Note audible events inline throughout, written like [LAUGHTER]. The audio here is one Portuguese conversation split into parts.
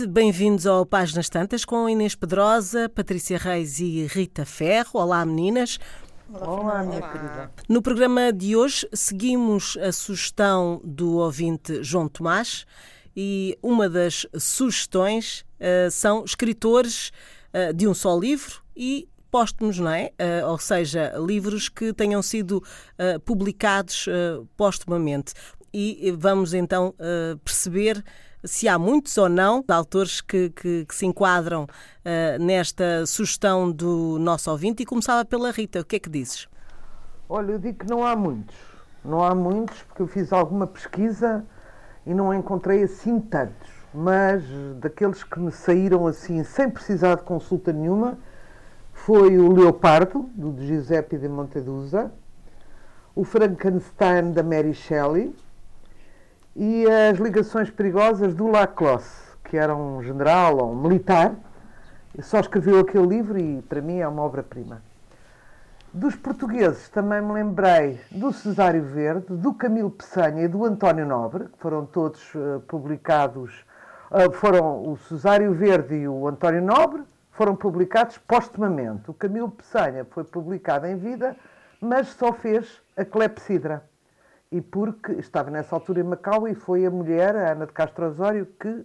noite, bem-vindos ao Páginas Tantas com Inês Pedrosa, Patrícia Reis e Rita Ferro. Olá, meninas. Olá, minha querida. No programa de hoje seguimos a sugestão do ouvinte João Tomás e uma das sugestões uh, são escritores uh, de um só livro e póstumos, não é? Uh, ou seja, livros que tenham sido publicados póstumamente. E vamos então perceber se há muitos ou não autores que, que, que se enquadram uh, nesta sugestão do nosso ouvinte e começava pela Rita. O que é que dizes? Olha, eu digo que não há muitos. Não há muitos porque eu fiz alguma pesquisa e não encontrei assim tantos. Mas daqueles que me saíram assim sem precisar de consulta nenhuma foi o Leopardo, do Giuseppe de Montedusa, o Frankenstein da Mary Shelley, e as ligações perigosas do Lacrosse, que era um general ou um militar, só escreveu aquele livro e para mim é uma obra-prima. Dos portugueses também me lembrei do Cesário Verde, do Camilo Peçanha e do António Nobre, que foram todos uh, publicados, uh, foram o Cesário Verde e o António Nobre foram publicados postumamente. O Camilo Peçanha foi publicado em vida, mas só fez a Clepsidra e porque estava nessa altura em Macau e foi a mulher, a Ana de Castro Osório, que,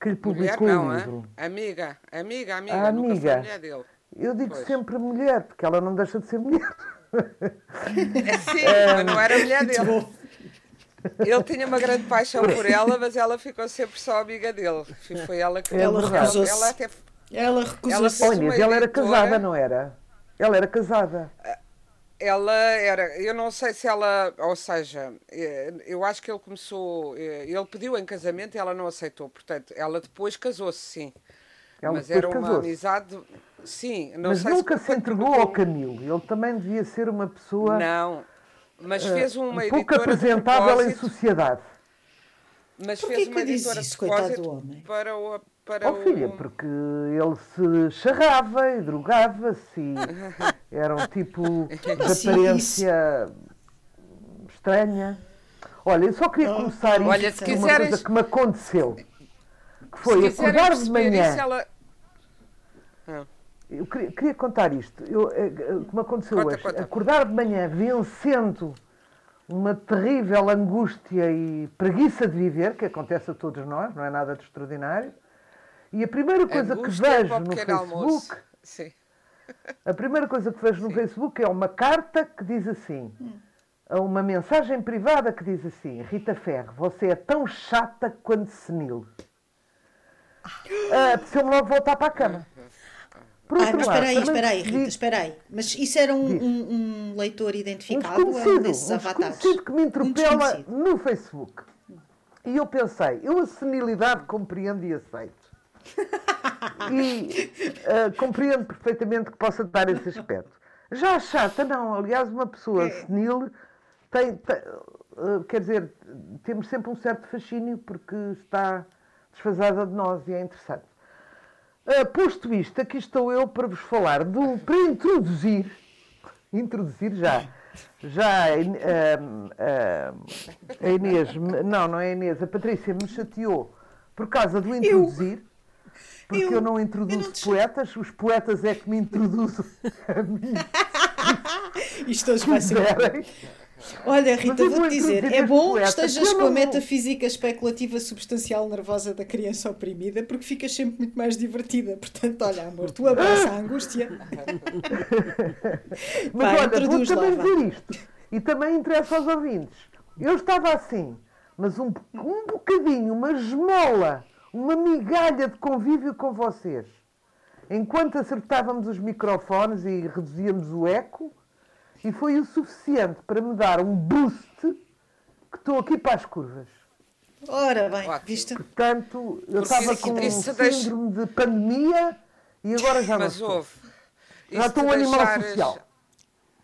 que lhe publicou mulher, não, o livro. É? Amiga, amiga, amiga, a amiga. mulher dele. Eu digo pois. sempre mulher, porque ela não deixa de ser mulher. [LAUGHS] É, sim, é, [LAUGHS] mas não era mulher dele. Ele tinha uma grande paixão por [LAUGHS] ela, mas ela ficou sempre só amiga dele. Foi ela que ela recusou-se. Ela, até... ela recusou-se. Olha, ela era casada, não era? Ela era casada. Ela era, eu não sei se ela, ou seja, eh, eu acho que ele começou, eh, ele pediu em casamento e ela não aceitou, portanto, ela depois casou-se, sim. Ela Mas era uma amizade, sim. Não mas nunca se, se entregou ao Camilo, ele também devia ser uma pessoa... Não, mas fez uma uh, pouco apresentável em sociedade. Mas Por fez uma editora isso, de para o para oh, filha, o... porque ele se charrava e drogava-se e [LAUGHS] era um tipo de aparência estranha. Olha, eu só queria oh, começar oh, isto com uma coisa que me aconteceu. Que foi acordar de manhã. Ela... Ah. Eu queria, queria, contar isto. Eu, eh, eh, que me aconteceu conta, hoje. Conta. Acordar de manhã vencendo uma terrível angústia e preguiça de viver, que acontece a todos nós, não é nada de extraordinário e a primeira coisa que vejo no Facebook. Sim. [LAUGHS] A primeira coisa que vejo no Sim. Facebook é uma carta que diz assim. Hum. Uma mensagem privada que diz assim: Rita Ferro, você é tão chata quanto senil. Ah, se eu me logo voltar para a cama. Por ah, mas espera aí, espera aí, Rita, espera aí. Mas isso era um, um, um leitor identificado um desses um avatares? que me entropela um no Facebook. E eu pensei, eu a senilidade compreendo e aceito e uh, compreendo perfeitamente que possa dar esse aspecto. Já a chata, não. Aliás, uma pessoa é. senil tem, tem uh, quer dizer, temos sempre um certo fascínio porque está desfasada de nós e é interessante. Uh, posto isto, aqui estou eu para vos falar do, para introduzir, introduzir já, já a Inês, não, não é a Inês, a Patrícia me chateou por causa do introduzir. Eu porque eu, eu não introduzo eu não poetas, os poetas é que me introduzem a mim. [LAUGHS] Isto hoje vai ser. Olha, Rita, vou-te dizer, é bom que estejas com a metafísica especulativa substancial nervosa da criança oprimida, porque ficas sempre muito mais divertida. Portanto, olha, amor, tu abraça a angústia. [LAUGHS] Mas Vai, olha, vou também dizer isto, e também interessa aos ouvintes. Eu estava assim, mas um, um bocadinho, uma esmola uma migalha de convívio com vocês. Enquanto acertávamos os microfones e reduzíamos o eco, e foi o suficiente para me dar um boost que estou aqui para as curvas. Ora bem, viste? Portanto, eu estava com um síndrome de pandemia e agora já Mas não houve. Já estou um animal social.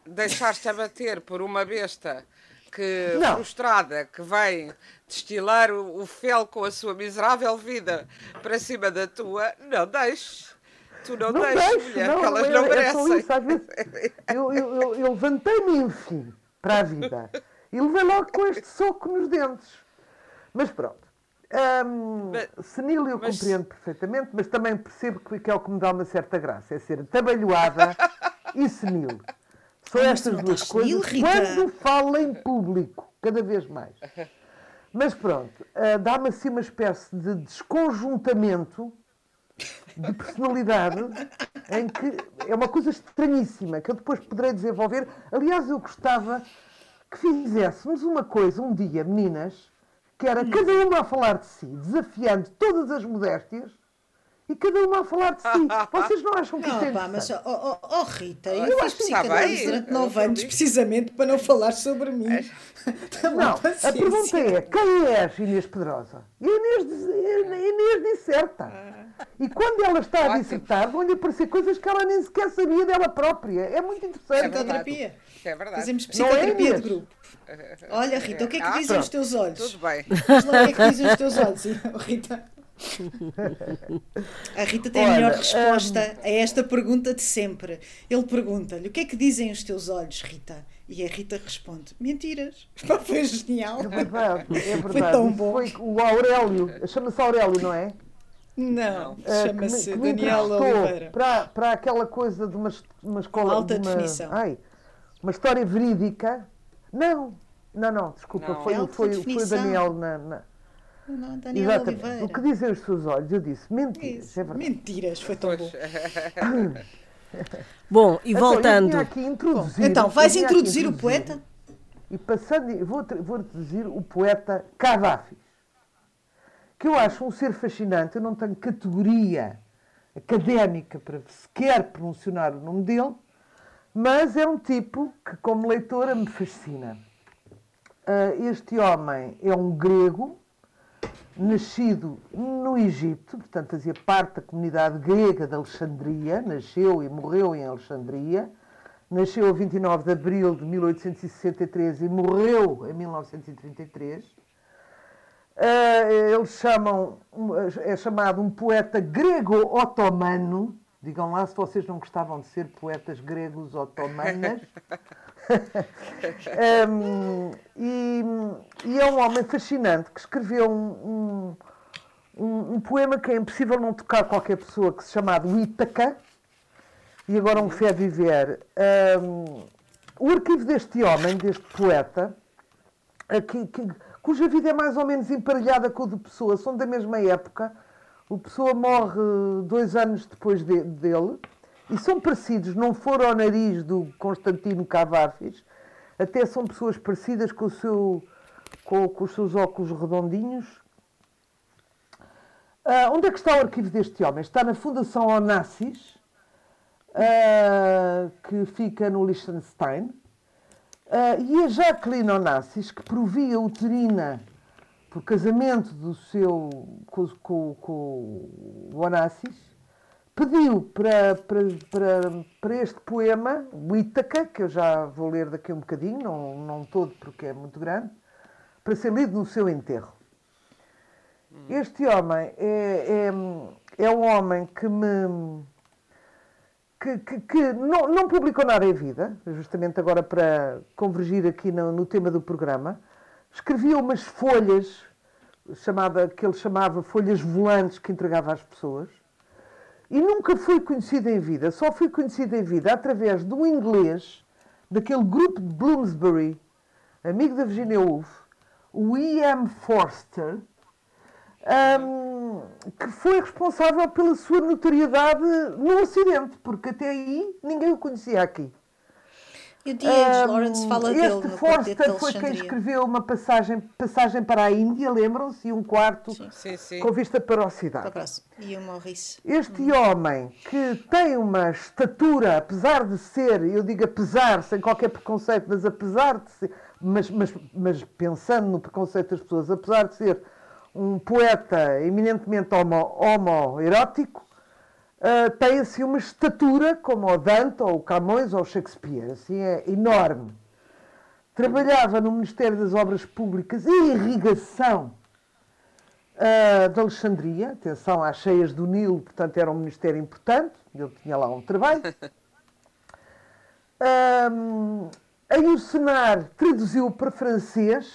Deixaste abater por uma besta que não. frustrada que vem destilar o, o fel com a sua miserável vida para cima da tua, não deixes. Tu não, não deixes, deixo, mulher, não, que elas não, merecem. É eu, eu, eu, eu levantei-me, enfim, para a vida. E levei logo com este soco nos dentes. Mas pronto. Um, senil eu mas... compreendo perfeitamente, mas também percebo que é o que me dá uma certa graça, é ser atabalhoada [LAUGHS] e senil. São estas duas coisas quando falo em público, cada vez mais. [LAUGHS] Mas pronto, uh, dá-me assim uma espécie de desconjuntamento de personalidade em que é uma coisa estranhíssima que eu depois poderei desenvolver. Aliás, eu gostava que fizéssemos uma coisa um dia, meninas, que era cada uma a falar de si, desafiando todas as modéstias e cada uma a falar de si. [LAUGHS] Vocês não acham que não, é pá, mas, oh, oh, oh Rita, eu, eu acho que psicanálise durante nove anos precisamente para não falar sobre mim. [LAUGHS] não, a pergunta é, quem és Inês Pedrosa? E a Inês, Inês disserta. Ah. E quando ela está a dissertar, vão-lhe aparecer coisas que ela nem sequer sabia dela própria. É muito interessante. É Psicoterapia. É verdade. Fazemos psicoterapia é de grupo. Olha, Rita, o que é que ah, dizem pronto. os teus olhos? Tudo bem. Diz lá o que é que dizem os teus olhos, [LAUGHS] Rita. A Rita tem Olha, a melhor resposta um... a esta pergunta de sempre. Ele pergunta-lhe: O que é que dizem os teus olhos, Rita? E a Rita responde: Mentiras. [LAUGHS] Foi genial. É verdade, é verdade. Foi tão bom. Foi o Aurélio, chama-se Aurélio, não é? Não, uh, chama-se Daniel Oliveira. Para, para aquela coisa de uma, uma escola. Alta de uma, definição. Ai, uma história verídica. Não, não, não, desculpa, não. foi, foi, foi o Daniel na, na não, Daniel Exatamente. Oliveira. O que dizem os seus olhos? Eu disse mentiras. É mentiras, foi tão bom. [LAUGHS] bom, e então, voltando. Bom, então, vais introduzir, introduzir, o poeta? E passando, vou, vou introduzir o poeta Cavafis, que eu acho um ser fascinante. Eu não tenho categoria académica para sequer pronunciar o nome dele, mas é um tipo que, como leitora, me fascina. Uh, este homem é um grego nascido no Egito, portanto fazia parte da comunidade grega de Alexandria, nasceu e morreu em Alexandria, nasceu a 29 de abril de 1863 e morreu em 1933. Eh, eles chamam, é chamado um poeta grego-otomano. Digam lá se vocês não gostavam de ser poetas gregos otomanas. [LAUGHS] [LAUGHS] um, e, e, é um homem fascinante que escreveu um, um, um, poema que é impossível não tocar qualquer pessoa, que se chama Ítaca, e agora um fé viver. o arquivo deste homem, deste poeta, aqui, que, cuja vida é mais ou menos emparelhada com o de Pessoa, são da mesma época. O Pessoa morre dois anos depois de, dele e são parecidos, não foram ao nariz do Constantino Cavafis, até são pessoas parecidas com, o seu, com, com os seus óculos redondinhos. Uh, onde é que está o arquivo deste homem? Está na Fundação Onassis, uh, que fica no Liechtenstein. Uh, e a Jacqueline Onassis, que provia uterina por casamento do seu, com, com, com o Onassis, pediu para, para, para, para este poema, o Ítaca, que eu já vou ler daqui um bocadinho, não, não todo porque é muito grande, para ser lido no seu enterro. Este homem é, é, é um homem que me. que, que, que não, não, publicou nada em vida, justamente agora para convergir aqui no, no tema do programa. Escrevia umas folhas, chamada, que ele chamava folhas volantes que entregava às pessoas e nunca fui conhecida em vida, só fui conhecida em vida através de um inglês daquele grupo de Bloomsbury, amigo da Virginia Woolf, o E.M. Forster, um, que foi responsável pela sua notoriedade no Ocidente, porque até aí ninguém o conhecia aqui. E o D.H. Um, Lawrence fala este dele no Forster foi quem escreveu uma passagem, passagem para a Índia, lembram-se? E um quarto sim. Sim, com vista para a cidade. E o Maurice. Este hum. homem que tem uma estatura, apesar de ser, eu digo apesar, sem qualquer preconceito, mas apesar de ser, mas, mas, mas pensando no preconceito das pessoas, apesar de ser um poeta eminentemente homo, homoerótico, uh, tem assim uma estatura como o Dante, ou o Camões, ou o Shakespeare, assim é enorme. Trabalhava no Ministério das Obras Públicas e Irrigação uh, de Alexandria, atenção às cheias do Nilo, portanto era um ministério importante, ele tinha lá um trabalho. [LAUGHS] Um, aí o Senar traduziu para francês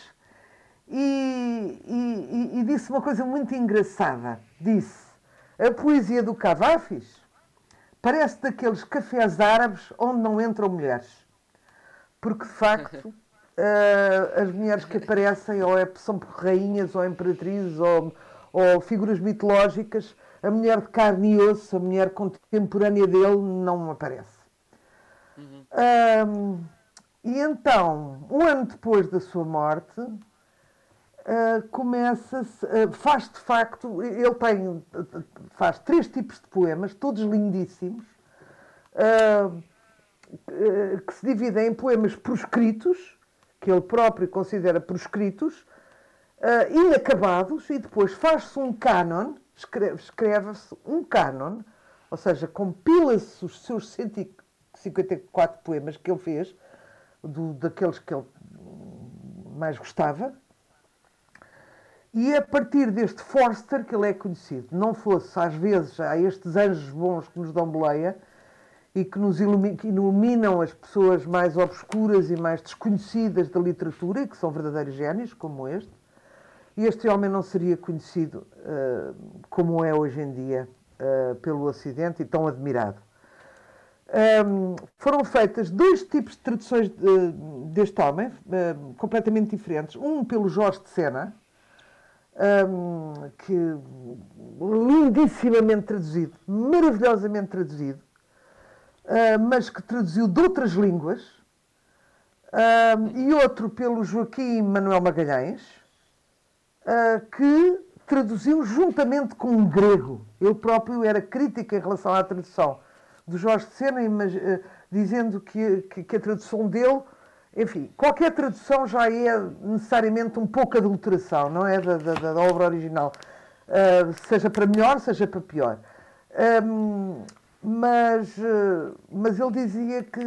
e, e, e, disse uma coisa muito engraçada. Disse: a poesia do Cavafis parece daqueles cafés árabes onde não entram mulheres. Porque, de facto, uh, [LAUGHS] as mulheres que aparecem ou é, são rainhas ou imperatrizes ou, ou figuras mitológicas, a mulher de carne e osso, a mulher contemporânea dele, não aparece. Uhum. Um, e então, um ano depois da sua morte, uh, começa uh, faz de facto, ele tem, faz três tipos de poemas, todos lindíssimos, uh, que se dividem em poemas proscritos, que ele próprio considera proscritos, inacabados, e depois faz-se um cânon, escreve-se um cânon, ou seja, compila-se os seus 154 poemas que ele fez, do, daqueles que ele mais gostava, e a partir deste Forster que ele é conhecido. Não fosse, às vezes, há estes anjos bons que nos dão boleia e que nos iluminam, as pessoas mais obscuras e mais desconhecidas da literatura e que são verdadeiros génios, como este. Este homem não seria conhecido uh, como é hoje em dia uh, pelo Ocidente e tão admirado. Um, foram feitas dois tipos de traduções de, deste homem, uh, completamente diferentes. Um pelo Jorge de Sena, um, que lindissimamente traduzido, maravilhosamente traduzido, uh, mas que traduziu de outras línguas, uh, e outro pelo Joaquim Manuel Magalhães, uh, que traduziu juntamente com um grego. Ele próprio era crítico em relação à tradução do Jorge de Sena, mas, dizendo que, que, que a tradução dele enfim, qualquer tradução já é necessariamente um pouco adulteração, não é? Da, da, da obra original. Uh, seja para melhor, seja para pior. Um, mas, uh, mas ele dizia que,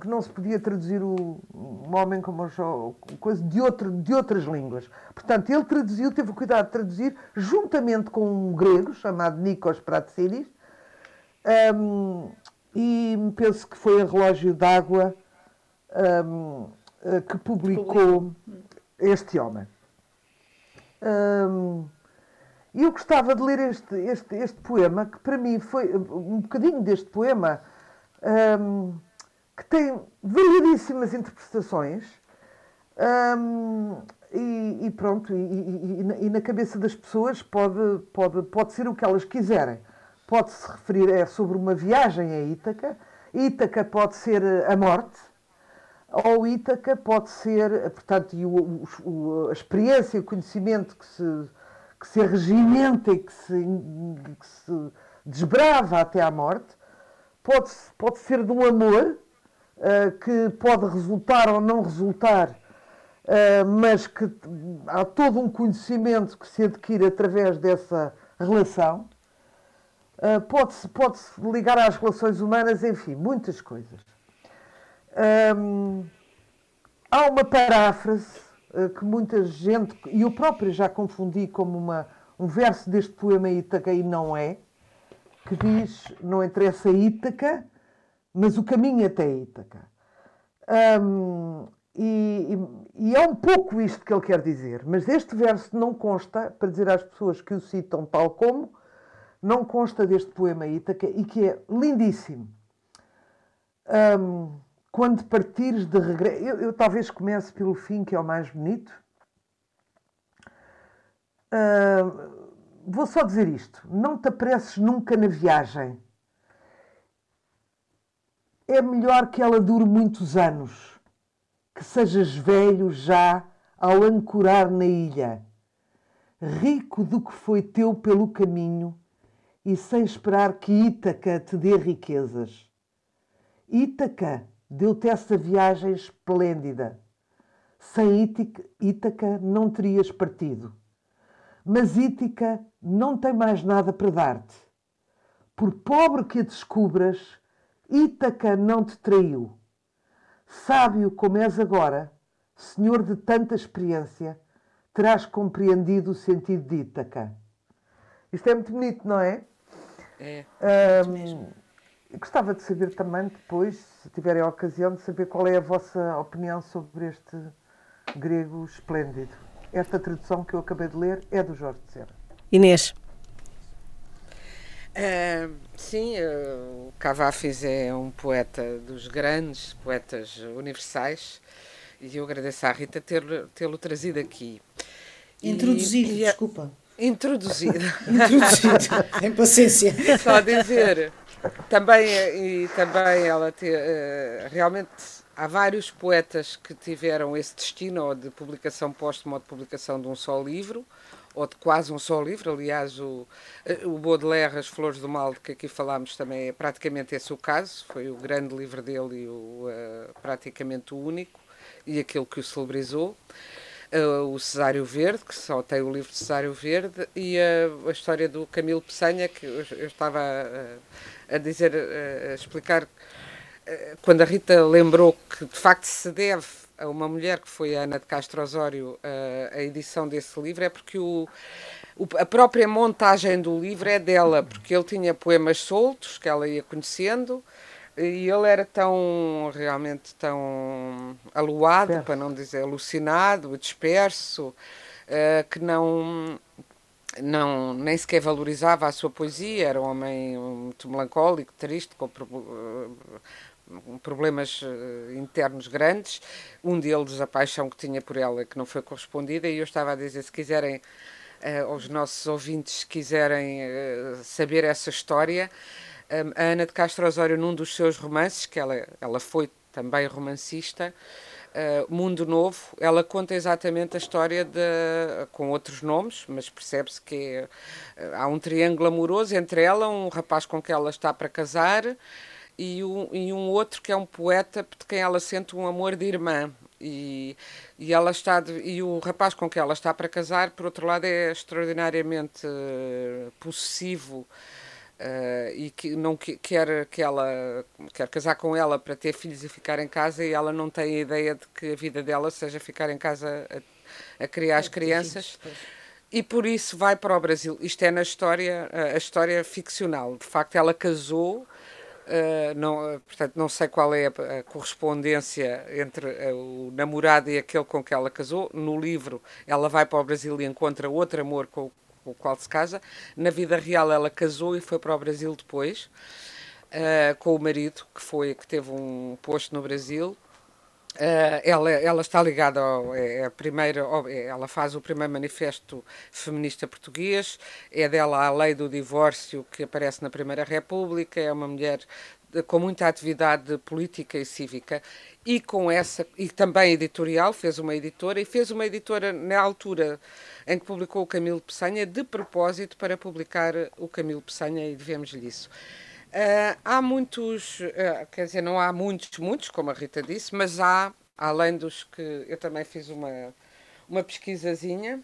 que, não se podia traduzir o, um homem como o, coisa de, outro, de outras línguas. Portanto, ele traduziu, teve o cuidado de traduzir, juntamente com um grego chamado Nikos Pratsiris, um, e penso que foi a Relógio d'Água um, eh, que publicou este homem. Um, eu gostava de ler este, este, este poema, que para mim foi um bocadinho deste poema, um, que tem variedíssimas interpretações. Um, e, e, pronto, e, e, e, na cabeça das pessoas pode, pode, pode ser o que elas quiserem. Pode-se referir é sobre uma viagem a Ítaca, Ítaca pode ser a morte, ou Ítaca pode ser, portanto, e o, o, a experiência, o conhecimento que se, que se arregimenta e que se, que se desbrava até à morte, pode, pode ser de um amor uh, que pode resultar ou não resultar, uh, mas que há todo um conhecimento que se adquire através dessa relação. Uh, pode-se pode ligar às relações humanas, enfim, muitas coisas. Há uma paráfrase uh, que muita gente, e eu próprio já confundi como uma, um verso deste poema Ítaca e não é, que diz: Não interessa Ítaca, mas o caminho até Ítaca. E, e, e, é um pouco isto que ele quer dizer, mas deste verso não consta, para dizer às pessoas que o citam tal como, não consta deste poema Ítaca e que é lindíssimo. Quando partires de regresso. Eu, eu, talvez comece pelo fim, que é o mais bonito. Uh, vou só dizer isto: não te apresses nunca na viagem. É melhor que ela dure muitos anos, que sejas velho já ao ancorar na ilha, rico do que foi teu pelo caminho e sem esperar que Ítaca te dê riquezas. Ítaca Deu-te essa viagem esplêndida. Sem Ítaca não terias partido. Mas Ítica não tem mais nada para dar-te. Por pobre que a descubras, Ítaca não te traiu. Sábio como és agora, senhor de tanta experiência, terás compreendido o sentido de Ítaca. Isto é muito bonito, não é? É. Um, Gostava de saber também, depois, se tiverem a ocasião, de saber qual é a vossa opinião sobre este grego esplêndido. esta tradução que eu acabei de ler é do Jorge de Serra. Inês. Uh, sim, uh, o Cavafis é um poeta dos grandes poetas universais e eu agradeço à Rita tê-lo trazido aqui. Introduzido, e, desculpa. Introduzido. [LAUGHS] Introduzido, tem paciência. Só dizer, também, e também ela te, uh, realmente há vários poetas que tiveram esse destino ou de publicação póstuma ou de publicação de um só livro ou de quase um só livro. Aliás, o, eh, o Baudelaire, As Flores do Mal, de que aqui falámos, também é praticamente esse o caso. Foi o grande livro dele e o, uh, praticamente o único e aquele que o celebrizou. Uh, o Cesário Verde, que só tem o livro de Cesário Verde, e uh, a história do Camilo Peçanha, que eu, eu estava a, a dizer, a explicar, quando a Rita lembrou que de facto se deve a uma mulher que foi a Ana de Castro Osório a edição desse livro, é porque o, a própria montagem do livro é dela, porque ele tinha poemas soltos que ela ia conhecendo e ele era tão, realmente tão aluado, para não dizer alucinado, disperso, uh, que não, não nem sequer valorizava a sua poesia, era um homem muito melancólico, triste, com uh, problemas uh, internos grandes, um deles a paixão que tinha por ela que não foi correspondida, e eu estava a dizer, se quiserem, uh, aos nossos ouvintes, quiserem uh, saber essa história, a Ana de Castro Osório, num dos seus romances, que ela, ela foi também romancista, uh, Mundo Novo, ela conta exatamente a história de, com outros nomes, mas percebe-se que é, há um triângulo amoroso entre ela, um rapaz com quem ela está para casar, e um, e um outro que é um poeta de quem ela sente um amor de irmã. E, e ela está de, e o rapaz com quem ela está para casar, por outro lado, é extraordinariamente uh, possessivo Uh, e que não que, quer que ela quer casar com ela para ter filhos e ficar em casa e ela não tem a ideia de que a vida dela seja ficar em casa a, a criar as crianças. e por isso vai para o Brasil. Isto é na história a história ficcional. De facto ela casou Uh, não, portanto, não sei qual é a, a correspondência entre uh, o namorado e aquele com que ela casou. No livro, ela vai para o Brasil e encontra outro amor com, com o qual se casa. Na vida real ela casou e foi para o Brasil depois, uh, com o marido, que foi que teve um posto no Brasil. Uh, ela, ela está ligada ao, é, é a primeira, é, ela faz o primeiro manifesto feminista português, é dela a lei do divórcio que aparece na Primeira República, é uma mulher com muita atividade política e cívica e com essa e também editorial fez uma editora e fez uma editora na altura em que publicou o Camilo Peçanha de propósito para publicar o Camilo Peçanha e devemos-lhe isso. Uh, há muitos, uh, quer dizer, não há muitos, muitos, como a Rita disse, mas há, além dos que eu também fiz uma, uma pesquisazinha,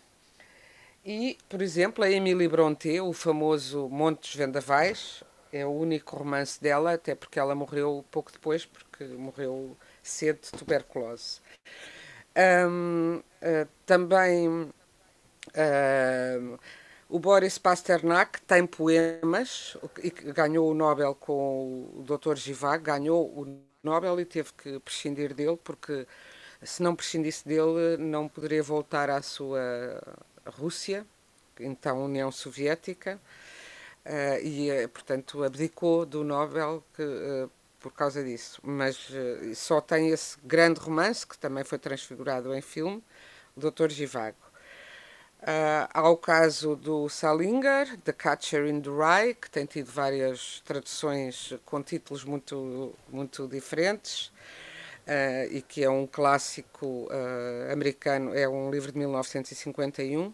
e, por exemplo, a Emily Brontë, o famoso Montes Vendavais, é o único romance dela, até porque ela morreu pouco depois, porque morreu cedo de tuberculose. Um, uh, também uh, o Boris Pasternak tem poemas e ganhou o Nobel com o Dr. Givag, ganhou o Nobel e teve que prescindir dele, porque se não prescindisse dele não poderia voltar à sua Rússia, então União Soviética. Uh, e, uh, portanto, abdicou do Nobel que, uh, por causa disso. Mas só tem esse grande romance, que também foi transfigurado em filme, o Dr. Givago. há o caso do Salinger, The Catcher in the Rye, que tem tido várias traduções com títulos muito, muito diferentes. e que é um clássico americano, é um livro de 1951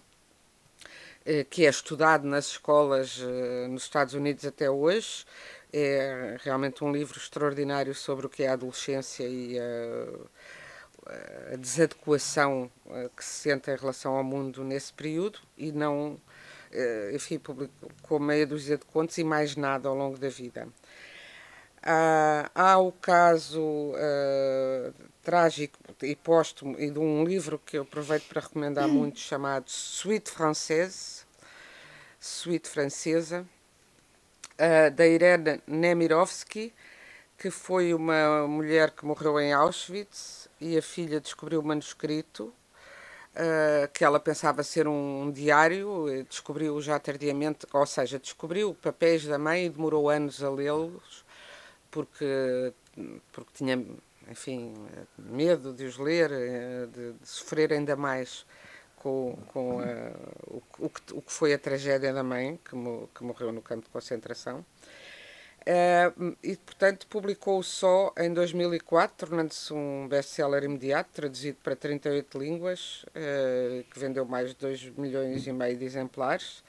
eh, que é estudado nas escolas eh, nos Estados Unidos até hoje. É realmente um livro extraordinário sobre o que é a adolescência e a, a desadequação eh, que se sente em relação ao mundo nesse período e não, enfim, publicou meia dúzia de contos e mais nada ao longo da vida. Há, há o caso uh, trágico e póstumo e de um livro que eu aproveito para recomendar muito chamado Suite Française, Suite Francesa, uh, da Irene Nemirovsky, que foi uma mulher que morreu em Auschwitz e a filha descobriu o manuscrito uh, que ela pensava ser um diário, descobriu já tardiamente, ou seja, descobriu papéis da mãe e demorou anos a lê-los, porque, porque tinha, enfim, medo de os ler, eh, de, de sofrer ainda mais com, com a, o, o, que, o que foi a tragédia da mãe, que, mo, que morreu no campo de concentração. Uh, e, portanto, publicou só em 2004, tornando-se um best-seller imediato, traduzido para 38 línguas, uh, que vendeu mais de 2 milhões e meio de exemplares.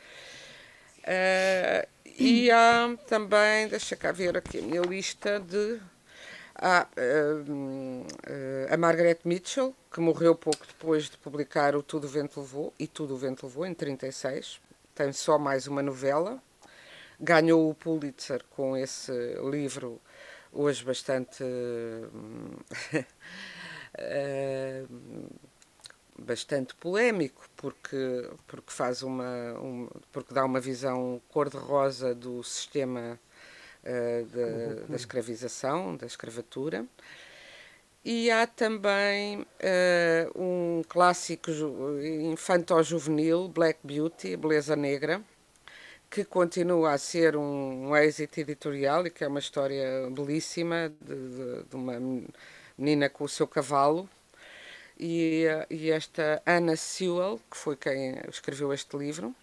Uh, e há também, deixa cá ver aqui a minha lista de. Há a Margaret Mitchell, que morreu pouco depois de publicar O Tudo o Vento Levou, e Tudo o Vento Levou, em 36. Tem só mais uma novela ganhou o Pulitzer com esse livro, hoje bastante. Eh, [LAUGHS] bastante polémico porque porque faz uma um, porque dá uma visão cor de rosa do sistema uh, de, da escravização da escravatura e há também uh, um clássico infanto-juvenil Black Beauty beleza negra que continua a ser um, um êxito editorial e que é uma história belíssima de, de, de uma menina com o seu cavalo. E, e, esta Anna Sewell, que foi quem escreveu este livro,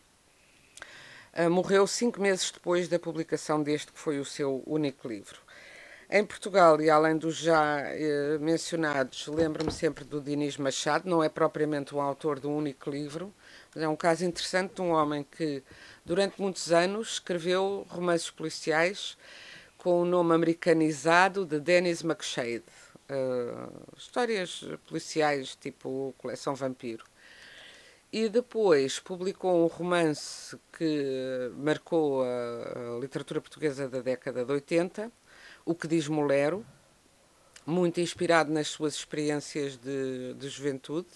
morreu cinco meses depois da publicação deste, que foi o seu único livro. Em Portugal, e além dos já uh, mencionados, lembro-me sempre do Dinis Machado, não é propriamente um autor de um único livro, mas é um caso interessante de um homem que Durante muitos anos escreveu romances policiais com o nome americanizado de Dennis McShade. Uh, histórias policiais tipo Coleção Vampiro. E depois publicou um romance que marcou a, a literatura portuguesa da década de 80, O que diz Molero, muito inspirado nas suas experiências de, de juventude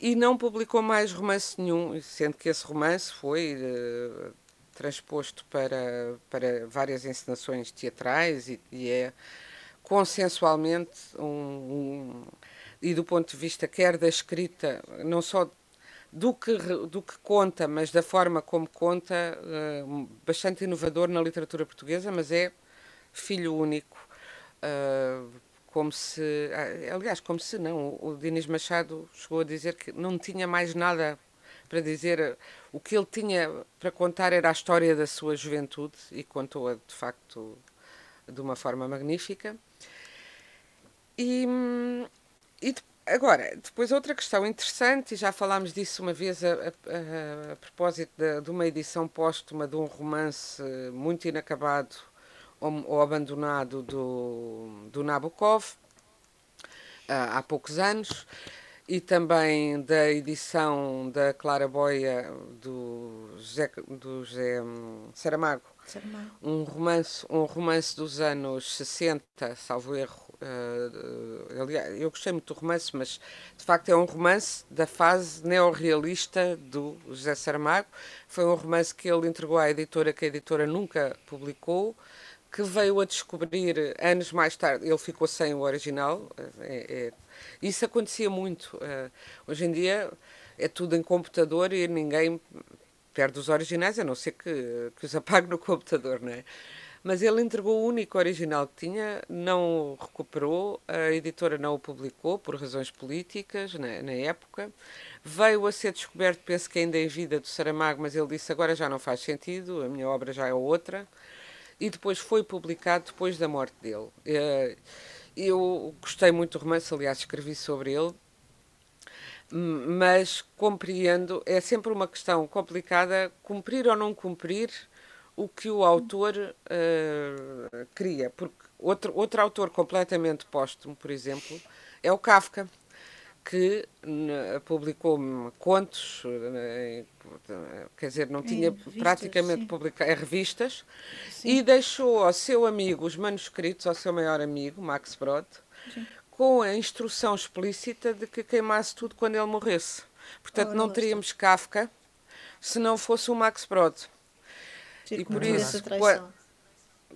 e não publicou mais romance nenhum, sendo que esse romance foi uh, transposto para, para várias encenações teatrais e, e é consensualmente um, um, e do ponto de vista quer da escrita, não só do que, do que conta, mas da forma como conta, uh, bastante inovador na literatura portuguesa, mas é filho único. Uh, como se, ah, aliás, como se não, o Dinis Machado chegou a dizer que não tinha mais nada para dizer, o que ele tinha para contar era a história da sua juventude e contou-a de facto de uma forma magnífica. E, e agora, depois outra questão interessante, e já falámos disso uma vez a, a, a, a propósito de, de uma edição póstuma de um romance muito inacabado ou, abandonado do, do Nabokov há poucos anos e também da edição da Clara Boia do José, do José hum, Saramago, Saramago, um romance um romance dos anos 60 salvo erro uh, aliás, eu gostei muito do romance mas de facto é um romance da fase neorrealista do José Saramago. Foi um romance que ele entregou à editora que a editora nunca publicou que veio a descobrir anos mais tarde, ele ficou sem o original. É, é, isso acontecia muito. Uh, hoje em dia é tudo em computador e ninguém perde os originais, a não ser que, que os apague no computador, não é? Mas ele entregou o único original que tinha, não o recuperou, a editora não o publicou por razões políticas na, na época. Veio a ser descoberto, penso que ainda em vida, do Saramago, mas ele disse agora já não faz sentido, a minha obra já é outra e depois foi publicado depois da morte dele. Eh, eu gostei muito do romance, aliás, escrevi sobre ele, mas compreendo, é sempre uma questão complicada cumprir ou não cumprir o que o autor uh, cria. Porque outro, outro autor completamente póstumo, por exemplo, é o Kafka que publicou contos, quer dizer, não tinha revistas, praticamente publicado em revistas, sim. e deixou ao seu amigo os manuscritos, ao seu maior amigo, Max Brod, sim. com a instrução explícita de que queimasse tudo quando ele morresse. Portanto, não teríamos Kafka se não fosse o Max Brod. e por isso,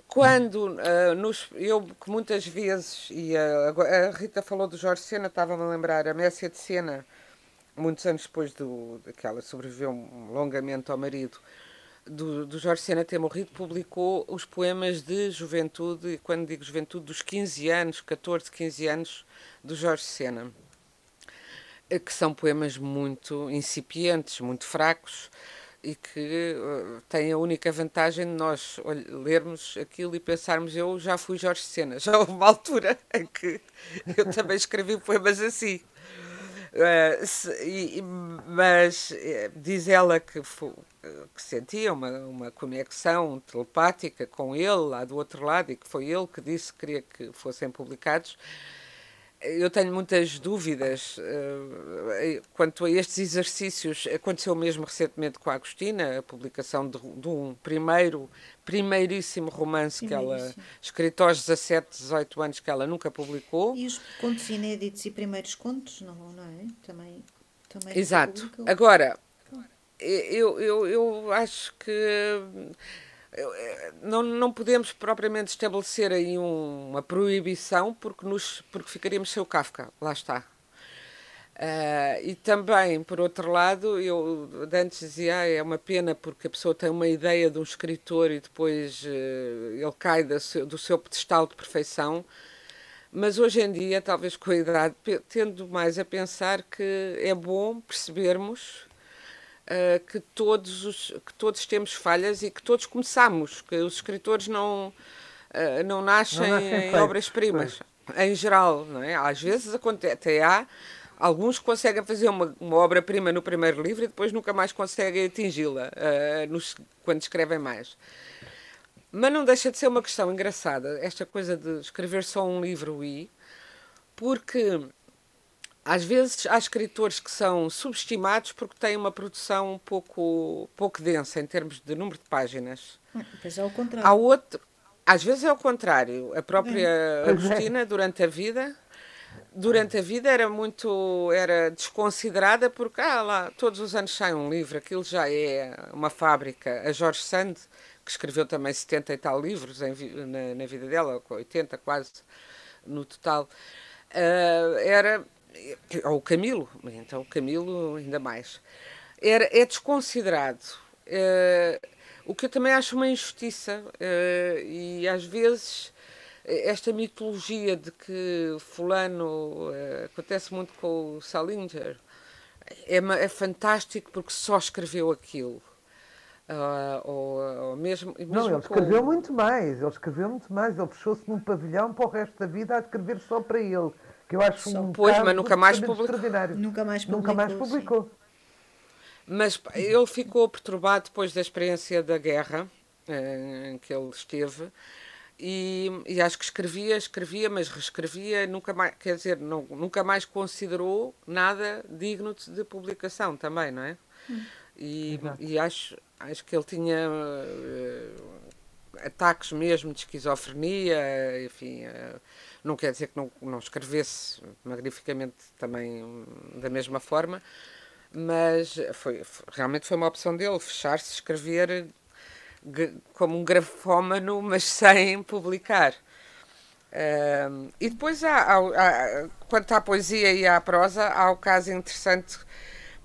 quando uh, nos, eu que muitas vezes, e uh, a Rita falou do Jorge Sena, estava-me a lembrar, a Messia de Sena, muitos anos depois do, que ela sobreviveu longamente ao marido, do, do Jorge Sena ter morrido, publicou os poemas de juventude, e quando digo juventude, dos 15 anos, 14, 15 anos, do Jorge Sena, eh, que são poemas muito incipientes, muito fracos, e que uh, têm a única vantagem de nós lermos aquilo e pensarmos eu já fui Jorge Sena, [LAUGHS] já houve uma altura em que eu também escrevi poemas assim. Uh, se, e, mas uh, diz ela que, que sentia uma, uma conexão telepática com ele lá do outro lado e que foi ele que disse que queria que fossem publicados eu tenho muitas dúvidas uh, quanto a estes exercícios. Aconteceu mesmo recentemente com a Agostina, a publicação de, de um primeiro, primeiríssimo romance que ela escrito aos 17, 18 anos, que ela nunca publicou. E os contos inéditos e primeiros contos, não, não é? Também, também Exato. Agora, eu, eu, eu acho que eh, não, não podemos propriamente estabelecer aí um, uma proibição porque, nos, porque ficaríamos sem o Kafka, lá está. Uh, e também, por outro lado, eu antes dizia ah, é uma pena porque a pessoa tem uma ideia de um escritor e depois uh, ele cai seu, do seu pedestal de perfeição. Mas hoje em dia, talvez com a idade, tendo mais a pensar que é bom percebermos uh, que, todos os, que todos temos falhas e que todos começamos, que os escritores não, uh, não nascem não em obras-primas, em geral, não é? Às vezes acontece, até há alguns que conseguem fazer uma, uma obra-prima no primeiro livro e depois nunca mais conseguem atingi-la uh, quando escrevem mais. Mas não deixa de ser uma questão engraçada, esta coisa de escrever só um livro e porque às vezes há escritores que são subestimados porque têm uma produção um pouco, pouco densa em termos de número de páginas. Pois é o contrário. Há outro, às vezes é o contrário. A própria é. Agostina, durante a vida, durante a vida era muito era desconsiderada porque ah, lá, todos os anos sai um livro, aquilo já é uma fábrica. A Jorge Sand, que escreveu também 70 e tal livros em, na, na vida dela, 80 quase no total, uh, era ou o Camilo, então o Camilo ainda mais, era, é desconsiderado. É, o que eu também acho uma injustiça é, e às vezes esta mitologia de que fulano é, acontece muito com o Salinger é, é fantástico porque só escreveu aquilo. Uh, ou, ou, mesmo, mesmo não, ele escreveu com... muito mais, ele escreveu muito mais, ele fechou-se num pavilhão para o resto da vida a escrever só para ele que eu acho Só, um pois, mas nunca mais publicou. Nunca mais publicou. Nunca mais publicou. Mas ele ficou perturbado depois da experiência da guerra eh, em que ele esteve. E, e, acho que escrevia, escrevia, mas reescrevia, nunca mais, quer dizer, não, nunca mais considerou nada digno de, de publicação também, não é? Hum. E, e, acho, acho que ele tinha uh, ataques mesmo de esquizofrenia, enfim, uh, não quer dizer que não, não escrevesse magnificamente também da mesma forma, mas foi, realmente foi uma opção dele, fechar-se, escrever como um grafómano, mas [LAUGHS] sem publicar. Uh, e depois, há, há, há, quanto à poesia e à prosa, há o caso interessante,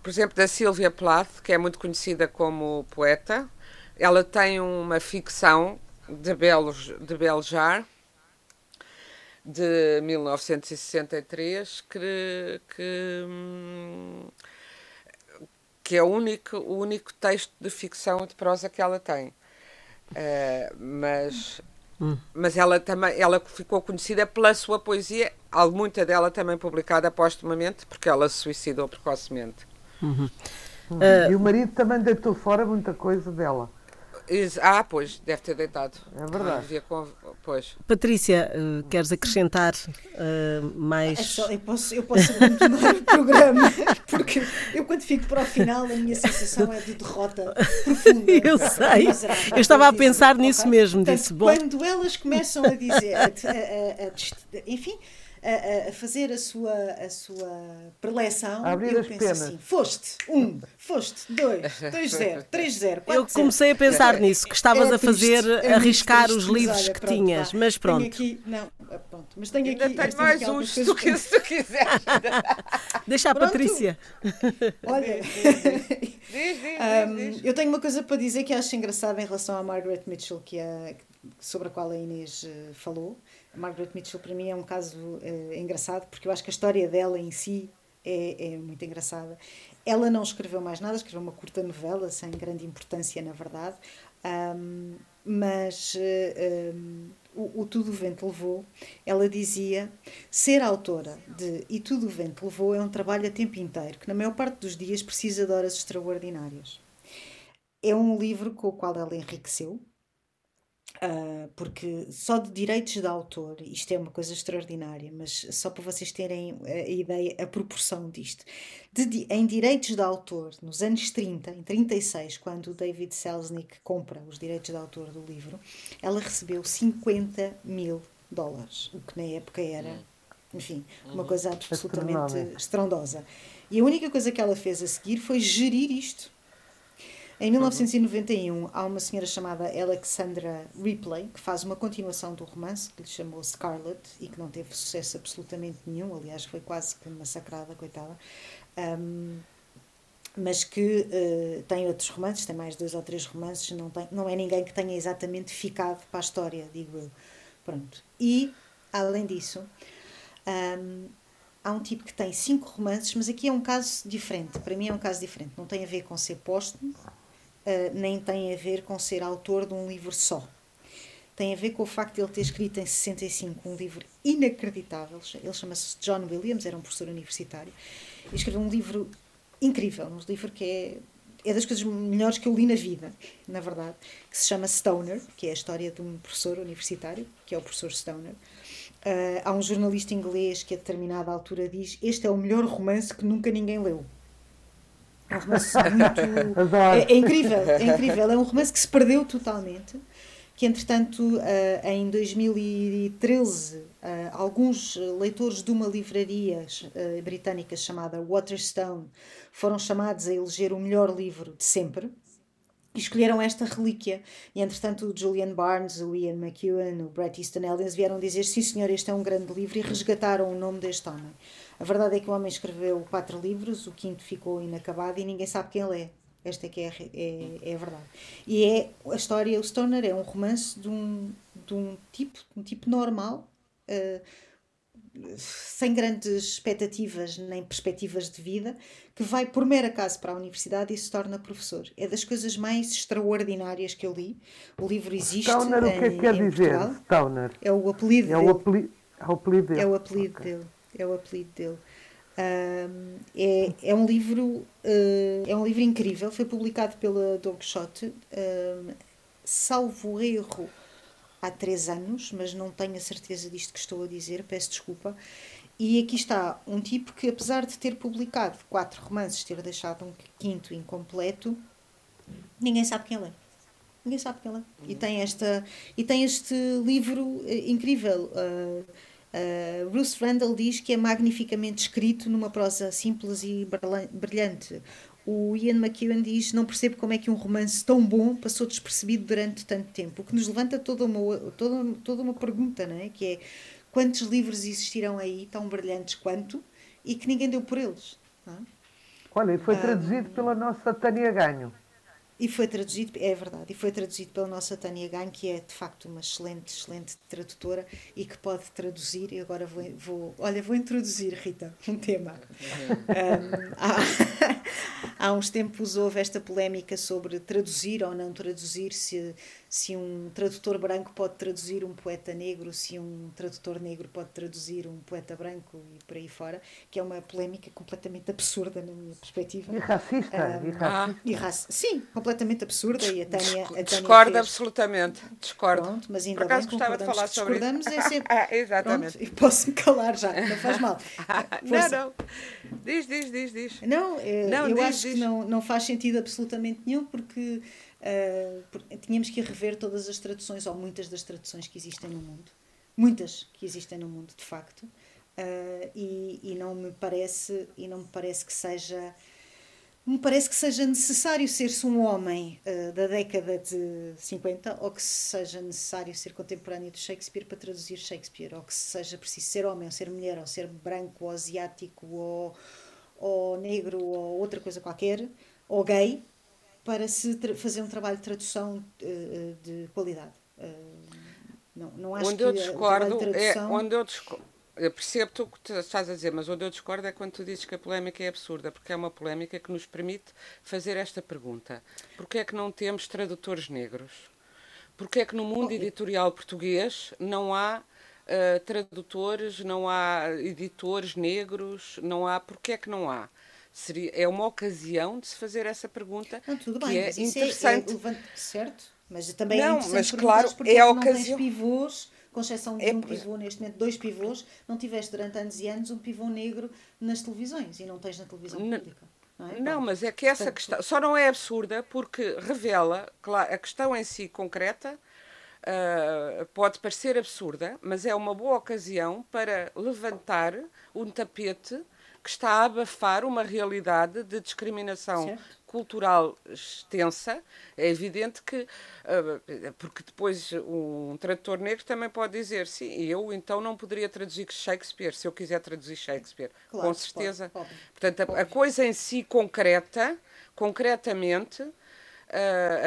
por exemplo, da Silvia Plath, que é muito conhecida como poeta. Ela tem uma ficção de, Belos, de Beljar, de 1963 que, que, que é o único, o único texto de ficção de prosa que ela tem. Uh, mas hum. mas ela também ela ficou conhecida pela sua poesia, muita dela também publicada postumamente, porque ela se suicidou precocemente. Uhum. Uh, e o marido também deitou fora muita coisa dela. Ah, pois, deve ter deitado. É verdade. Pois. Patrícia, uh, queres acrescentar uh, mais? É só, eu, posso, eu posso continuar o programa, [LAUGHS] porque eu quando fico para o final a minha sensação é de derrota profunda. [LAUGHS] Eu sei. Eu estava a pensar nisso okay? mesmo. Portanto, disse, bom. Quando elas começam a dizer, a, a, a, enfim, a, a, fazer a sua, a sua preleção, Abrir eu as penso penas. assim: foste, um, foste, dois, [LAUGHS] dois, zero, três, zero. Eu quatro, comecei a pensar nisso, que estavas É a fazer, triste, é arriscar os livros olha, que pronto, tinhas, vá. mas pronto. Tenho aqui, não, ah, pronto, mas tenho Ainda aqui. tenho mais uns coisas do que se tu quiseres. [LAUGHS] Deixa a Pronto. Patrícia. [LAUGHS] Olha, Diz, diz, diz, Um, diz. eu tenho uma coisa para dizer que acho engraçada em relação à Margaret Mitchell, que é, sobre a qual a Inês eh, falou. A Margaret Mitchell, para mim, é um caso eh, engraçado, porque eu acho que a história dela em si é, é muito engraçada. Ela não escreveu mais nada, escreveu uma curta novela, sem grande importância, na verdade. Um, mas eh, um, o, o Tudo o Vento Levou, ela dizia: ser autora de E Tudo o Vento Levou é um trabalho a tempo inteiro, que na maior parte dos dias precisa de horas extraordinárias. É um livro com o qual ela enriqueceu, ah, porque só de direitos de autor, isto é uma coisa extraordinária, mas só para vocês terem a ideia, a proporção disto. De em direitos de autor, nos anos 30, em 36, quando o David Selznick compra os direitos de autor do livro, ela recebeu 50 mil dólares, o que na época era, enfim, uma coisa absolutamente estrondosa. E a única coisa que ela fez a seguir foi gerir isto. Em 1991, há uma senhora chamada Alexandra Ripley que faz uma continuação do romance que lhe chamou Scarlet e que não teve sucesso absolutamente nenhum, aliás, foi quase que massacrada, coitada. Um, mas que eh, tem outros romances, tem mais dois ou três romances, não, tem, não é ninguém que tenha exatamente ficado para a história, digo eu. Pronto. E, além disso, um, há um tipo que tem cinco romances, mas aqui é um caso diferente. Para mim é um caso diferente. Não tem a ver com ser póstumo, Uh, nem tem a ver com ser autor de um livro só. Tem a ver com o facto de ele ter escrito em 65 um livro inacreditável. Ele chama-se John Williams, era um professor universitário, e escreveu um livro incrível, um livro que é, é das coisas melhores que eu li na vida, na verdade, que se chama Stoner, que é a história de um professor universitário, que é o professor Stoner. Uh, há um jornalista inglês que a determinada altura diz: Este é o melhor romance que nunca ninguém leu. É um romance muito. [LAUGHS] Adoro. É, é incrível, é incrível. É um romance que se perdeu totalmente. Que, entretanto, uh, em 2013, uh, alguns leitores de uma livraria uh, britânica chamada Waterstone foram chamados a eleger o melhor livro de sempre e escolheram esta relíquia. E, entretanto, o Julian Barnes, o Ian McEwan, o Bret Easton Ellis vieram dizer: sim, senhor, este é um grande livro, e resgataram o nome deste homem. A verdade é que o homem escreveu quatro livros, o quinto ficou inacabado e ninguém sabe quem ele é. Esta é que é, é, é a verdade. E é a história, o Stoner é um romance de um, de um tipo, um tipo normal, uh, sem grandes expectativas nem perspectivas de vida, que vai por mero acaso para a universidade e se torna professor. É das coisas mais extraordinárias que eu li. O livro existe. Stoner, o que é que quer dizer? Portugal. Stoner. É o apelido É dele. o apelido, é o apelido dele. É o apelido Ok. dele. É o apelido dele. Um, é, é um livro uh, é um livro incrível foi publicado pela Quixote um, salvo erro há três anos mas não tenho a certeza disto que estou a dizer peço desculpa. E aqui está um tipo que apesar de ter publicado quatro romances ter deixado um quinto incompleto ninguém sabe quem ele é. Ninguém sabe quem ele é. E tem esta e tem este livro eh, incrível uh, Uh, Bruce Randall diz que é magnificamente escrito numa prosa simples e brilhan- brilhante. O Ian McEwan diz não percebo como é que um romance tão bom passou despercebido durante tanto tempo. O que nos levanta toda uma, toda, toda uma pergunta, não é? Que é quantos livros existirão aí tão brilhantes quanto e que ninguém deu por eles? não é? Olha, e Ah. foi traduzido pela nossa Tânia Ganho. E foi traduzido, é verdade, e foi traduzido pela nossa Tânia Ganho, que é de facto uma excelente, excelente tradutora e que pode traduzir. E agora vou, vou olha, vou introduzir, Rita, um tema. Um, há, há uns tempos houve esta polémica sobre traduzir ou não traduzir, se, se um tradutor branco pode traduzir um poeta negro, se um tradutor negro pode traduzir um poeta branco e por aí fora, que é uma polémica completamente absurda na minha perspectiva. E racista. Ah, e racista. E raça. Sim, completamente absurda. E a Tânia, a Tânia Discordo fez- absolutamente. Discordo. Pronto, mas ainda Por acaso bem gostava de falar sobre isso. discordamos, [LAUGHS] é sempre... Ah, exatamente. Pronto, e posso-me calar já, não faz mal. [LAUGHS] não, Força. não. Diz, diz, diz, diz. Não, eh, Não, eu diz, acho diz. que não, não faz sentido absolutamente nenhum, porque por- tínhamos que rever todas as traduções, ou muitas das traduções que existem no mundo. Muitas que existem no mundo, de facto. Uh, e, e, não me parece e não me parece que seja me parece que seja necessário ser-se um homem uh, da década de 50 ou que seja necessário ser contemporâneo de Shakespeare para traduzir Shakespeare ou que seja preciso ser homem ou ser mulher ou ser branco ou asiático ou, ou negro ou outra coisa qualquer ou gay para se fazer um trabalho de tradução uh, de qualidade. Não, não acho onde que eu discordo é tradução... é onde eu discordo eu percebo o que tu estás a dizer, mas onde eu discordo é quando tu dizes que a polémica é absurda, porque é uma polémica que nos permite fazer esta pergunta: porquê é que não temos tradutores negros? Porquê é que no mundo editorial português não há uh, tradutores, não há editores negros, não há? Porquê é que não há? Seria, é uma ocasião de se fazer essa pergunta não, tudo bem, que é interessante. É, é, certo, mas também não, é interessante mas claro, é a ocasião. pivôs com exceção de é, um pivô, neste momento dois pivôs, não tiveste durante anos e anos um pivô negro nas televisões e não tens na televisão pública. Não, é? não mas é que essa Portanto, questão só não é absurda porque revela, claro, a questão em si concreta uh, pode parecer absurda, mas é uma boa ocasião para levantar um tapete que está a abafar uma realidade de discriminação certo cultural extensa, é evidente que, uh, porque depois um tradutor negro também pode dizer, sim, eu então não poderia traduzir Shakespeare, se eu quiser traduzir Shakespeare, claro, com certeza. Pode, pode. Portanto, a, a, coisa em si concreta, concretamente,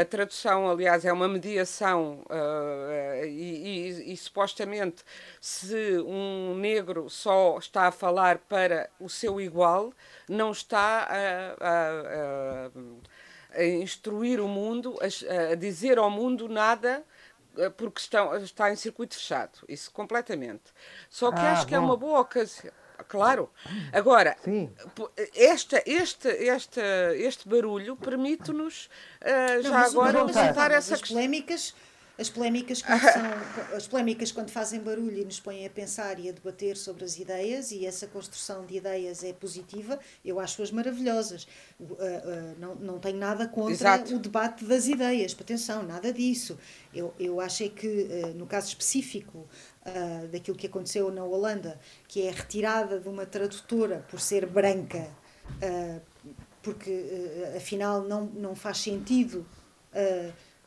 a tradução, aliás, é uma mediação uh, e, e, e, supostamente se um negro só está a falar para o seu igual, não está a, a, a, a instruir o mundo, a, dizer ao mundo nada porque estão, está em circuito fechado. Isso completamente. Só que ah, acho bom. que é uma boa ocasião. Claro. Agora, esta, este, este, este barulho permite-nos uh, já agora levantar essa questão. Polémicas, as polémicas, quando são, as polémicas quando fazem barulho e nos põem a pensar e a debater sobre as ideias e essa construção de ideias é positiva, eu acho-as maravilhosas. Uh, uh, não, não tenho nada contra Exato. o debate das ideias, atenção, nada disso. Eu, eu achei que, uh, no caso específico daquilo que aconteceu na Holanda, que é retirada de uma tradutora por ser branca, porque afinal não, não faz sentido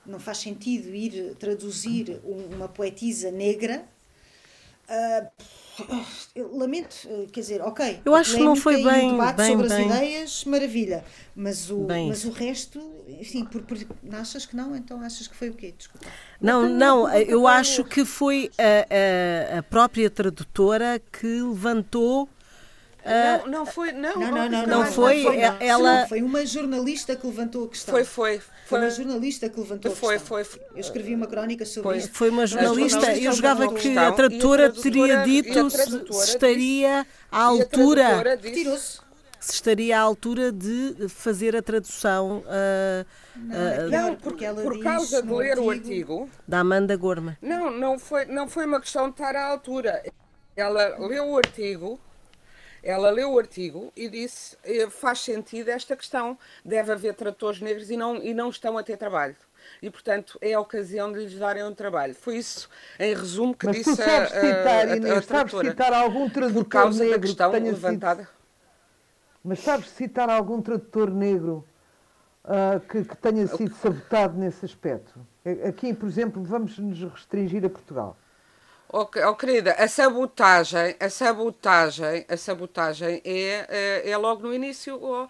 não faz sentido ir traduzir uma poetisa negra. eu lamento, quer dizer, ok. Eu acho que não foi bem. debate bem, sobre bem. as ideias, maravilha. Mas o, mas o resto, enfim, por, por, achas que não? Então achas que foi o quê? Desculpa. Não, não, eu acho que foi a, a, a própria tradutora que levantou não, não foi, não, não, não, não, não foi, ela foi uma jornalista que levantou a questão. Foi, foi, foi uma jornalista que levantou foi, a questão. Foi, foi. Eu escrevi uma crónica sobre isso. Foi uma jornalista, eu jogava que a tradutora teria dito se estaria à altura. Retirou-se se estaria à altura de fazer a tradução. Uh, não, uh, não porque ela por causa de ler artigo, o artigo da Amanda Gorma. Não, não foi, não foi uma questão de estar à altura. Ela leu o artigo. Ela leu o artigo e disse eh, faz sentido esta questão, deve haver tradutores negros e não, e não estão a ter trabalho e, portanto, é a ocasião de lhes darem um trabalho. Foi isso, em resumo, que Mas disse tu sabes citar, a, a, Inês, a sabes citar algum tradutor Por causa negro da questão que levantada. Sido... Mas sabes citar algum tradutor negro uh, que, que, tenha sido sabotado nesse aspecto? Aqui, por exemplo, vamos nos restringir a Portugal. Oh, oh, querida, a sabotagem, a sabotagem, a sabotagem é, é, é logo no início, oh,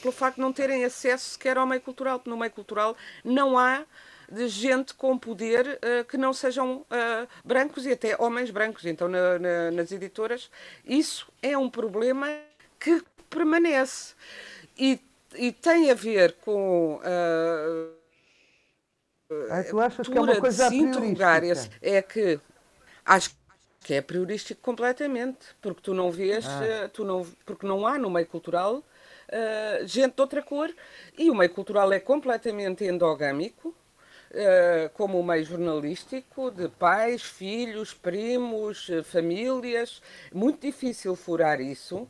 pelo facto de não terem acesso sequer ao meio cultural, porque no meio cultural não há de gente com poder uh, que não sejam uh, brancos e até homens brancos. Então, na, na, nas editoras, isso é um problema que permanece. E, e tem a ver com. Ah, tu achas que é uma coisa de interrogar esse, é que acho que é priorístico completamente, porque tu não vês, ah. Eh, tu não, porque não há no meio cultural uh, gente de outra cor e o meio cultural é completamente endogâmico. Uh, como o meio jornalístico, de pais, filhos, primos, famílias, muito difícil furar isso.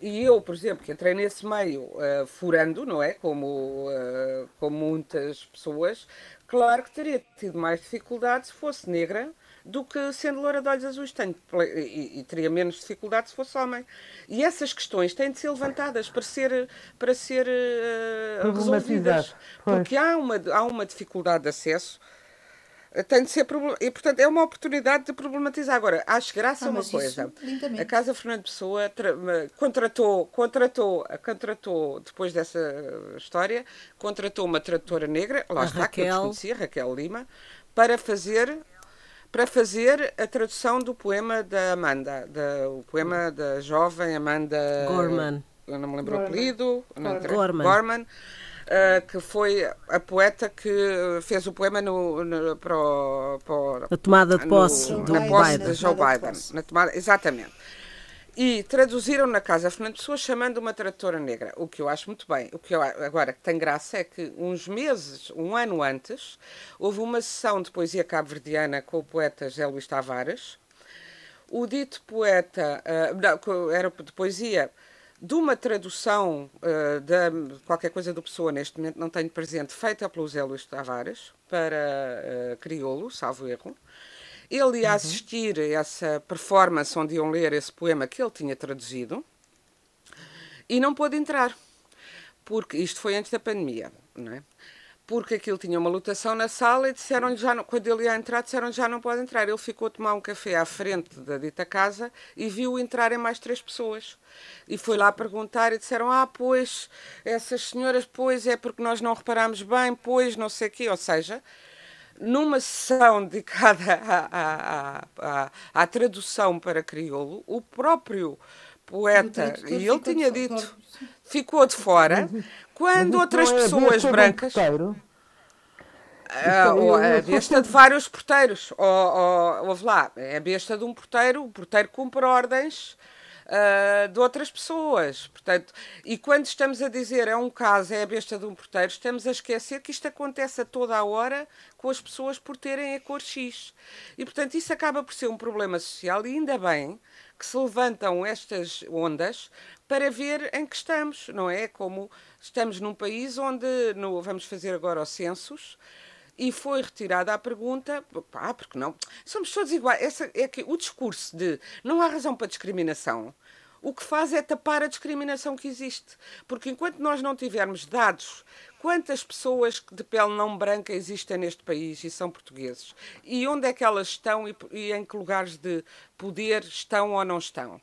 E eu, por exemplo, que entrei nesse meio uh, furando, não é? Como, uh, como muitas pessoas, claro que teria tido mais dificuldade se fosse negra do que sendo loura de olhos azuis. Tenho, e, e, teria menos dificuldade se fosse homem. E essas questões têm de ser levantadas para ser, para ser uh, resolvidas. Porque há uma, há uma dificuldade de acesso tem de ser e portanto é uma oportunidade de problematizar. Agora acho graça ah, uma coisa. a casa Fernando Pessoa contratou contratou contratou depois dessa história contratou uma tradutora negra lá a está Raquel. que eu desconhecia Raquel Lima para fazer para fazer a tradução do poema da Amanda da, o poema da jovem Amanda Gorman. Eu não me lembro Gorman. o apelido Gorman, Gorman uh, que foi a poeta que fez o poema no, no para, o, para a tomada de posse no, do na posse Biden. de Joe Biden. Na tomada, exatamente. E traduziram na Casa Fernando Pessoa chamando uma tradutora negra, o que eu acho muito bem. O que eu, agora que tem graça é que uns meses, um ano antes, houve uma sessão de poesia cabo-verdiana com o poeta José Luís Tavares. O dito poeta, uh, não, era de poesia de uma tradução uh, de qualquer coisa do Pessoa, neste momento não tenho presente, feita pelo Zé Luís Tavares para uh, crioulo, salvo erro. Ele ia uhum. assistir a essa performance onde iam ler esse poema que ele tinha traduzido e não pôde entrar, porque isto foi antes da pandemia, não é? Porque aquilo tinha uma lotação na sala e disseram já não, quando ele ia entrar, disseram já não pode entrar. Ele ficou a tomar um café à frente da dita casa e viu entrarem mais três pessoas. E foi lá perguntar e disseram: Ah, pois, essas senhoras, pois é porque nós não reparámos bem, pois não sei quê. Ou seja, numa sessão dedicada [LAUGHS] à, à, à, à tradução para crioulo, o próprio poeta, e ele tinha dito, ficou de fora, quando outras é pessoas brancas. Uh, a besta de vários porteiros. Ou, ou, ouve lá, é a besta de um porteiro, o porteiro cumpre ordens uh, de outras pessoas. Portanto, e quando estamos a dizer é um caso, é a besta de um porteiro, estamos a esquecer que isto acontece a toda a hora com as pessoas por terem a cor X. E, portanto, isso acaba por ser um problema social e ainda bem que se levantam estas ondas para ver em que estamos, não é? Como estamos num país onde no, vamos fazer agora os censos e foi retirada a pergunta, ah, porque não? Somos todos iguais. Essa, é que o discurso de não há razão para discriminação, o que faz é tapar a discriminação que existe. Porque enquanto nós não tivermos dados quantas pessoas de pele não branca existem neste país e são portugueses, e onde é que elas estão e, e em que lugares de poder estão ou não estão.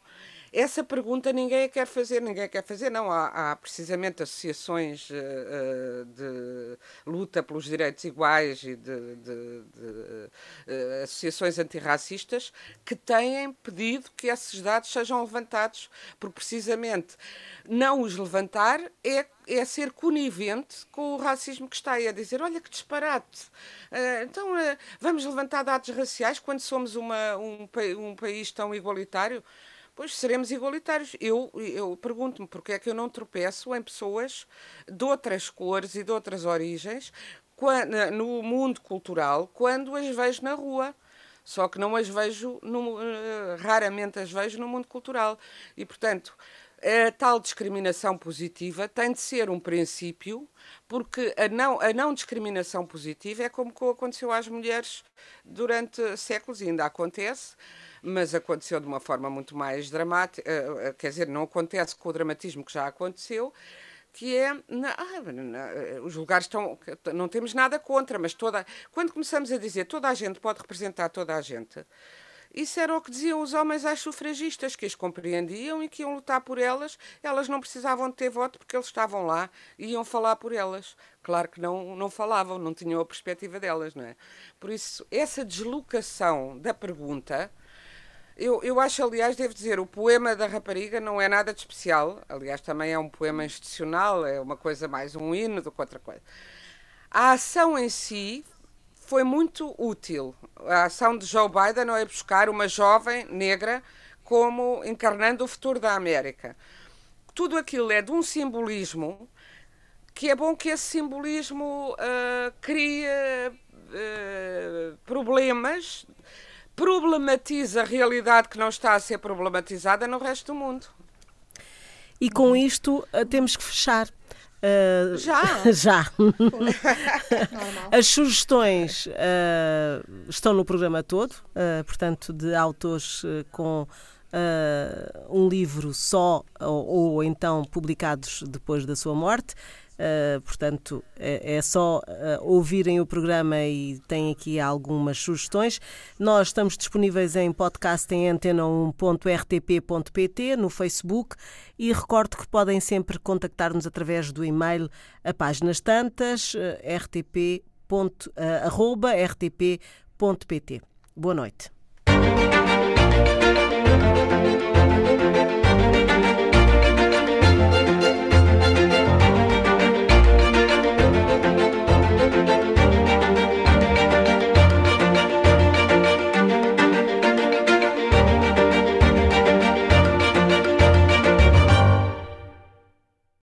Essa pergunta ninguém a quer fazer, ninguém a quer fazer, não. Há, há precisamente associações uh, de luta pelos direitos iguais e de, de, de uh, associações antirracistas que têm pedido que esses dados sejam levantados, porque precisamente não os levantar é é ser conivente com o racismo que está aí a dizer, olha que disparate. Então, vamos levantar dados raciais quando somos uma, um, um país tão igualitário? Pois seremos igualitários. Eu, eu pergunto-me porque é que eu não tropeço em pessoas de outras cores e de outras origens no mundo cultural quando as vejo na rua. Só que não as vejo, no, uh, raramente as vejo no mundo cultural. E, portanto, a tal discriminação positiva tem de ser um princípio, porque a não, a não discriminação positiva é como aconteceu às mulheres durante séculos e ainda acontece mas aconteceu de uma forma muito mais dramática, eh, eh, quer dizer, não acontece com o dramatismo que já aconteceu, que é na, na, eh, os lugares estão não temos nada contra, mas toda quando começamos a dizer toda a gente pode representar toda a gente, isso era o que diziam os homens às sufragistas, que as compreendiam e que iam lutar por elas. Elas não precisavam de ter voto porque eles estavam lá e iam falar por elas. Claro que não, não falavam, não tinham a perspectiva delas, não é? Por isso, essa deslocação da pergunta eu, eu acho, aliás, devo dizer, o poema da rapariga não é nada de especial. Aliás, também é um poema institucional, é uma coisa mais um hino do que outra coisa. A ação em si foi muito útil. A ação de Joe Biden não é buscar uma jovem negra como encarnando o futuro da América. Tudo aquilo é de um simbolismo que é bom que esse simbolismo uh, crie uh, problemas problematiza a realidade que não está a ser problematizada no resto do mundo. E com isto eh, temos que fechar. Uh, já? [LAUGHS] já. As sugestões uh, estão no programa todo, uh, portanto, de autores com um livro só ou, ou então publicados depois da sua morte. Uh, portanto, é, é só uh, ouvirem o programa e têm aqui algumas sugestões. Nós estamos disponíveis em podcast em antena1.rtp.pt, no Facebook e recordo que podem sempre contactar-nos através do e-mail a páginas tantas, uh, rtp. rtp.pt. Boa noite.